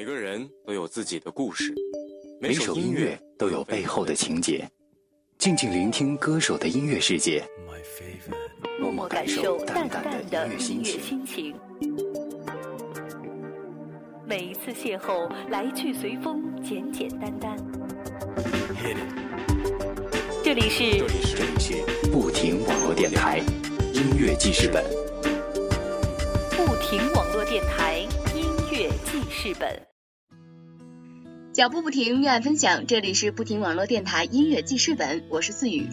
每个人都有自己的故事，每首音乐都有背后的情节。静静聆听歌手的音乐世界，默默感受淡淡的音乐心情。每一次邂逅，来去随风，简简单单。这里是这里是不停网络电台音乐记事本。不停网络电台音乐记事本。脚步不停，愿爱分享。这里是不停网络电台音乐记事本，我是思雨。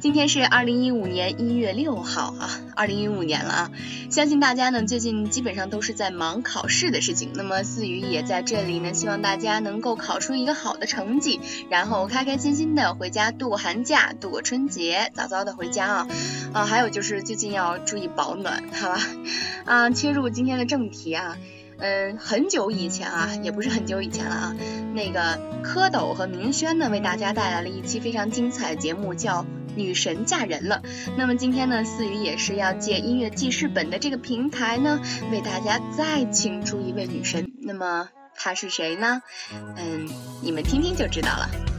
今天是二零一五年一月六号啊，二零一五年了啊！相信大家呢最近基本上都是在忙考试的事情。那么思雨也在这里呢，希望大家能够考出一个好的成绩，然后开开心心的回家度过寒假，度过春节，早早的回家啊啊！还有就是最近要注意保暖，好吧？啊，切入今天的正题啊。嗯，很久以前啊，也不是很久以前了啊，那个蝌蚪和明轩呢，为大家带来了一期非常精彩的节目，叫《女神嫁人了》。那么今天呢，思雨也是要借音乐记事本的这个平台呢，为大家再请出一位女神。那么她是谁呢？嗯，你们听听就知道了。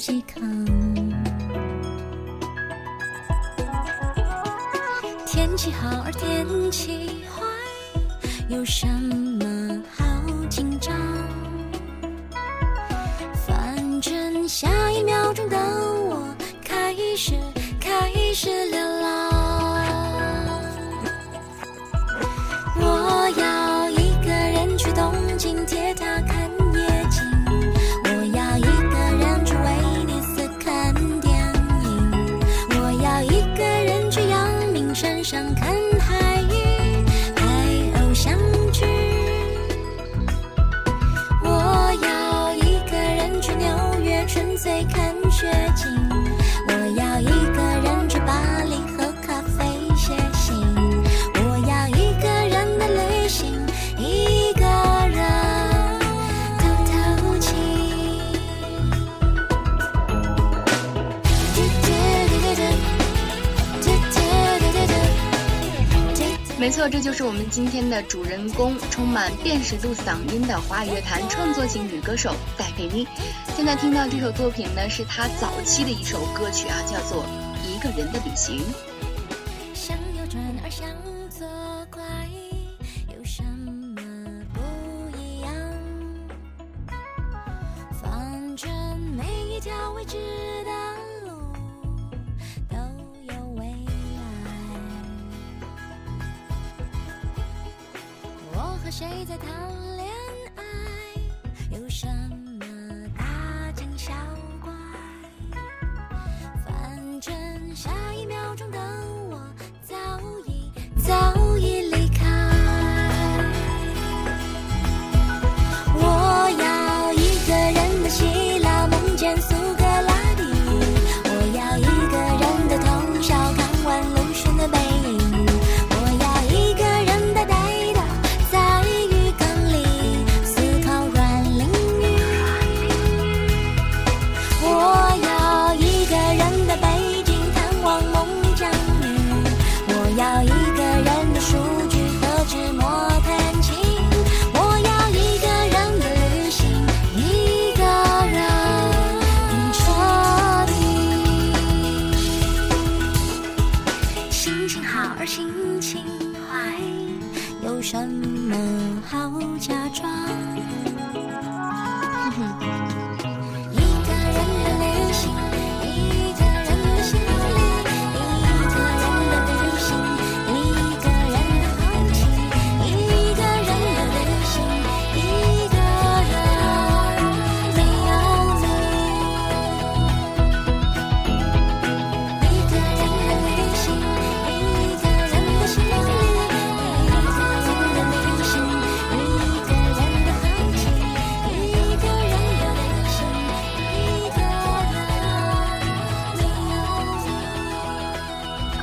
自己扛。天气好而天气坏，有什么好紧张？反正下一秒钟的我开始开始流这就是我们今天的主人公，充满辨识度嗓音的华语乐坛创作型女歌手戴佩妮。现在听到这首作品呢，是她早期的一首歌曲啊，叫做《一个人的旅行》。谁在逃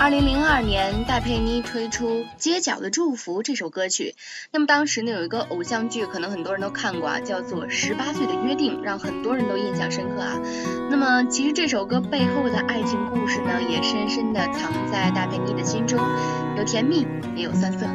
二零零二年，戴佩妮推出《街角的祝福》这首歌曲。那么当时呢，有一个偶像剧，可能很多人都看过啊，叫做《十八岁的约定》，让很多人都印象深刻啊。那么其实这首歌背后的爱情故事呢，也深深的藏在戴佩妮的心中，有甜蜜，也有酸涩。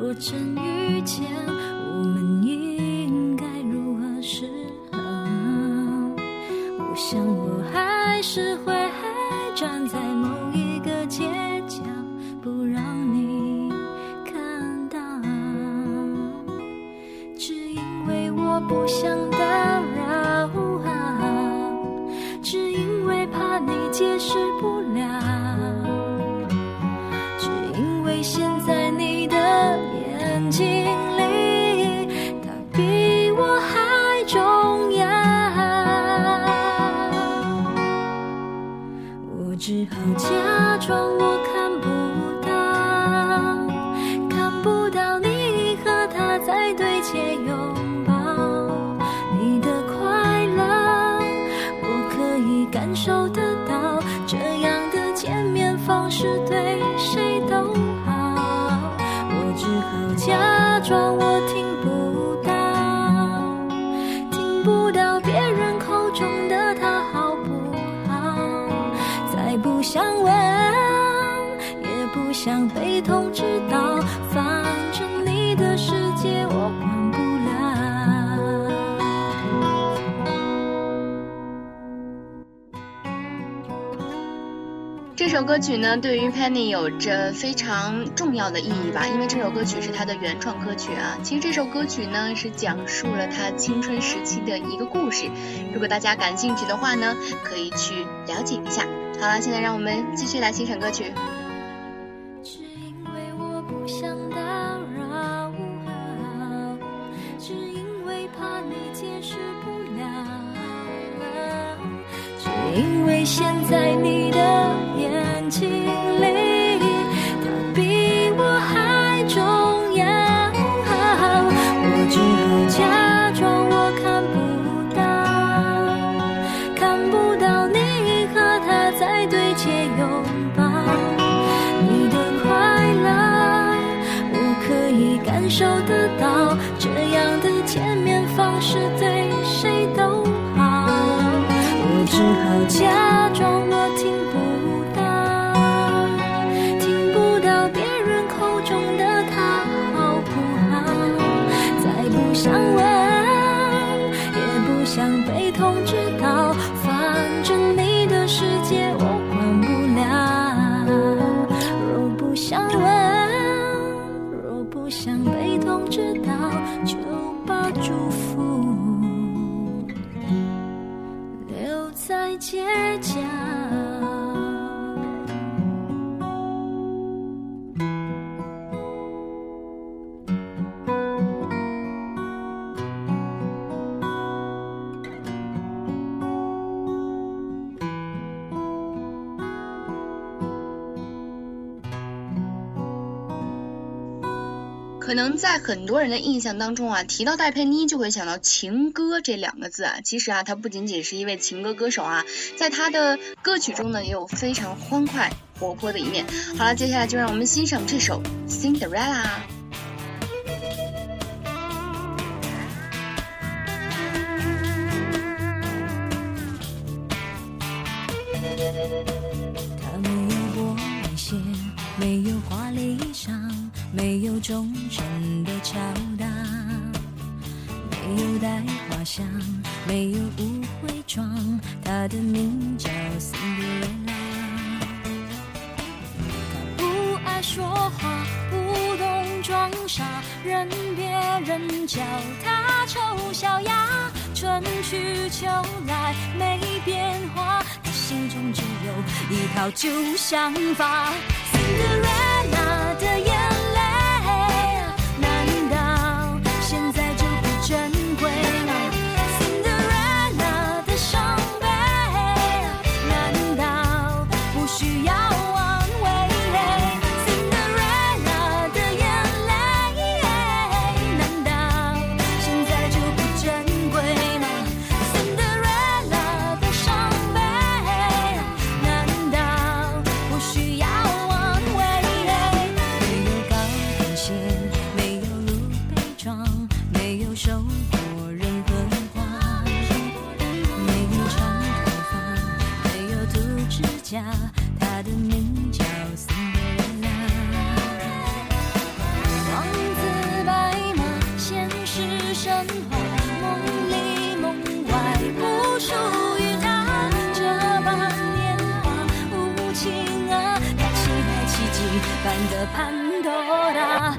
若真遇见，我们一好假装这首歌曲呢，对于 Penny 有着非常重要的意义吧，因为这首歌曲是她的原创歌曲啊。其实这首歌曲呢，是讲述了她青春时期的一个故事。如果大家感兴趣的话呢，可以去了解一下。好了，现在让我们继续来欣赏歌曲。只因为我不想打扰，只因为怕你解释不了，只因为现在你的想被通知到，就把祝福留在街角。可能在很多人的印象当中啊，提到戴佩妮就会想到情歌这两个字啊。其实啊，她不仅仅是一位情歌歌手啊，在她的歌曲中呢，也有非常欢快活泼的一面。好了，接下来就让我们欣赏这首《Cinderella》。有忠诚的敲打，没有带花香，没有舞会装，他的名叫辛德瑞拉。不爱说话，不懂装傻，任别人叫他丑小鸭。春去秋来没变化，他心中只有一套旧想法。实神话，梦里梦外不属于他。这般年华无情啊，他期待奇迹般的潘多拉。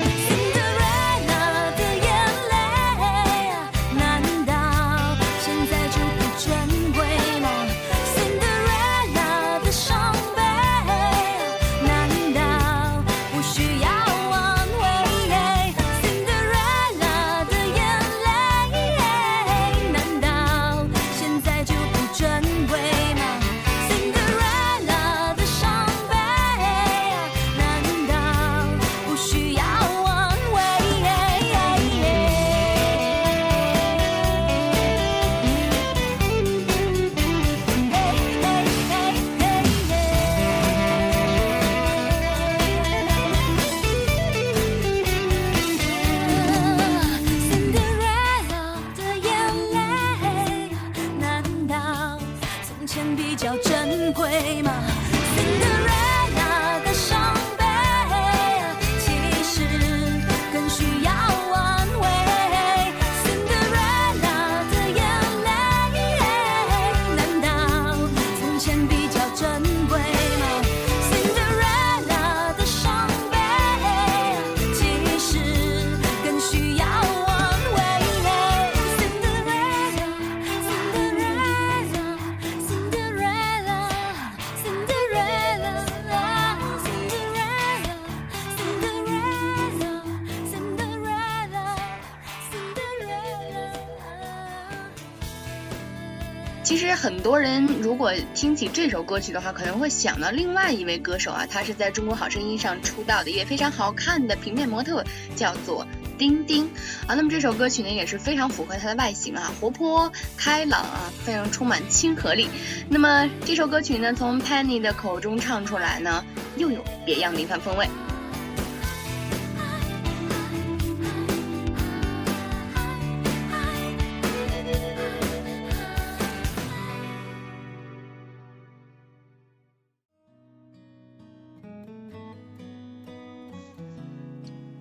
很多人如果听起这首歌曲的话，可能会想到另外一位歌手啊，他是在中国好声音上出道的，也非常好看的平面模特，叫做丁丁啊。那么这首歌曲呢，也是非常符合他的外形啊，活泼开朗啊，非常充满亲和力。那么这首歌曲呢，从 Penny 的口中唱出来呢，又有别样的一番风味。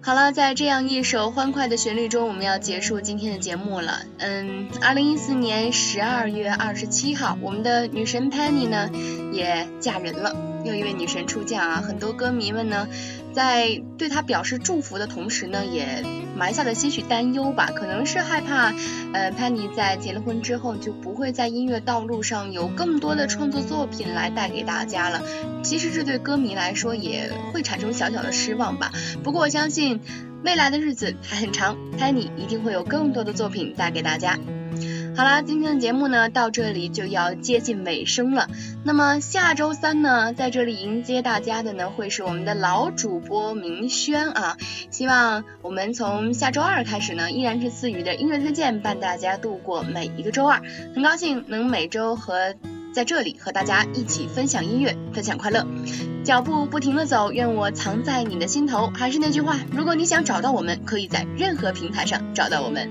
好了，在这样一首欢快的旋律中，我们要结束今天的节目了。嗯，二零一四年十二月二十七号，我们的女神 Penny 呢也嫁人了，又一位女神出嫁啊！很多歌迷们呢，在对他表示祝福的同时呢，也埋下了些许担忧吧，可能是害怕，呃，Penny 在结了婚之后就不会在音乐道路上有更多的创作作品来带给大家了。其实这对歌迷来说也会产生小小的失望吧。不过我相信未来的日子还很长，Penny 一定会有更多的作品带给大家。好啦，今天的节目呢到这里就要接近尾声了。那么下周三呢，在这里迎接大家的呢会是我们的老主播明轩啊。希望我们从下周二开始呢，依然是思雨的音乐推荐伴大家度过每一个周二。很高兴能每周和在这里和大家一起分享音乐，分享快乐。脚步不停的走，愿我藏在你的心头。还是那句话，如果你想找到我们，可以在任何平台上找到我们。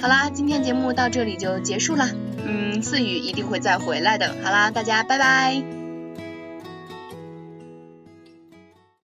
好啦，今天节目到这里就结束了。嗯，思雨一定会再回来的。好啦，大家拜拜。